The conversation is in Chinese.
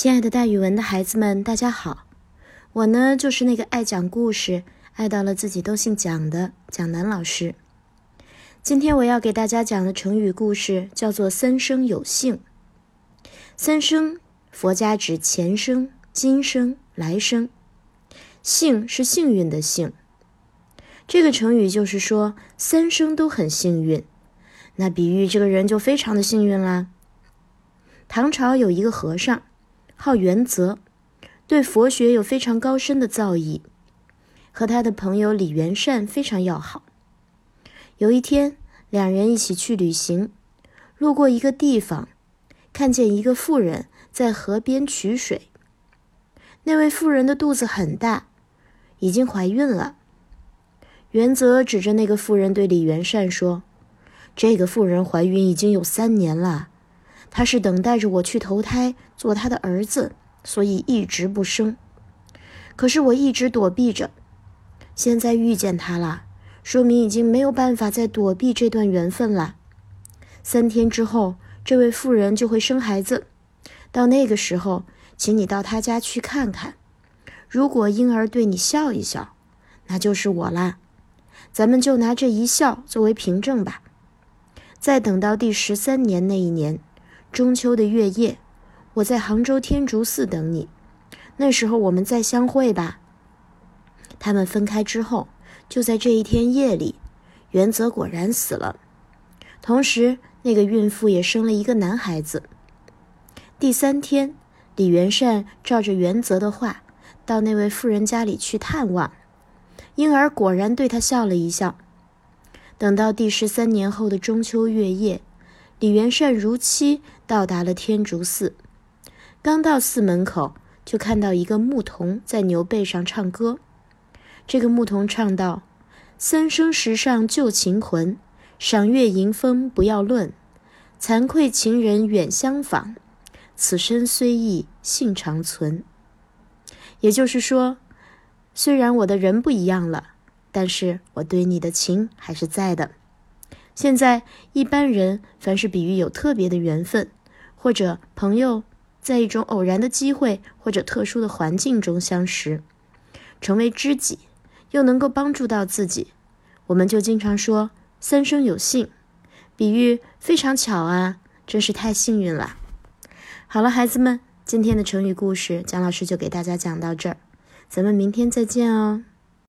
亲爱的，大语文的孩子们，大家好！我呢，就是那个爱讲故事、爱到了自己都姓蒋的蒋楠老师。今天我要给大家讲的成语故事叫做“三生有幸”。三生，佛家指前生、今生、来生。幸是幸运的幸。这个成语就是说三生都很幸运，那比喻这个人就非常的幸运啦。唐朝有一个和尚。号元泽，对佛学有非常高深的造诣，和他的朋友李元善非常要好。有一天，两人一起去旅行，路过一个地方，看见一个妇人在河边取水。那位妇人的肚子很大，已经怀孕了。原则指着那个妇人对李元善说：“这个妇人怀孕已经有三年了。”他是等待着我去投胎做他的儿子，所以一直不生。可是我一直躲避着，现在遇见他了，说明已经没有办法再躲避这段缘分了。三天之后，这位妇人就会生孩子，到那个时候，请你到他家去看看。如果婴儿对你笑一笑，那就是我啦。咱们就拿这一笑作为凭证吧。再等到第十三年那一年。中秋的月夜，我在杭州天竺寺等你，那时候我们再相会吧。他们分开之后，就在这一天夜里，原则果然死了，同时那个孕妇也生了一个男孩子。第三天，李元善照着原则的话，到那位妇人家里去探望，婴儿果然对他笑了一笑。等到第十三年后的中秋月夜。李元善如期到达了天竺寺，刚到寺门口，就看到一个牧童在牛背上唱歌。这个牧童唱道：“三生石上旧情魂，赏月迎风不要论。惭愧情人远相访，此生虽异性长存。”也就是说，虽然我的人不一样了，但是我对你的情还是在的。现在一般人凡是比喻有特别的缘分，或者朋友在一种偶然的机会或者特殊的环境中相识，成为知己，又能够帮助到自己，我们就经常说三生有幸，比喻非常巧啊，真是太幸运了。好了，孩子们，今天的成语故事，蒋老师就给大家讲到这儿，咱们明天再见哦。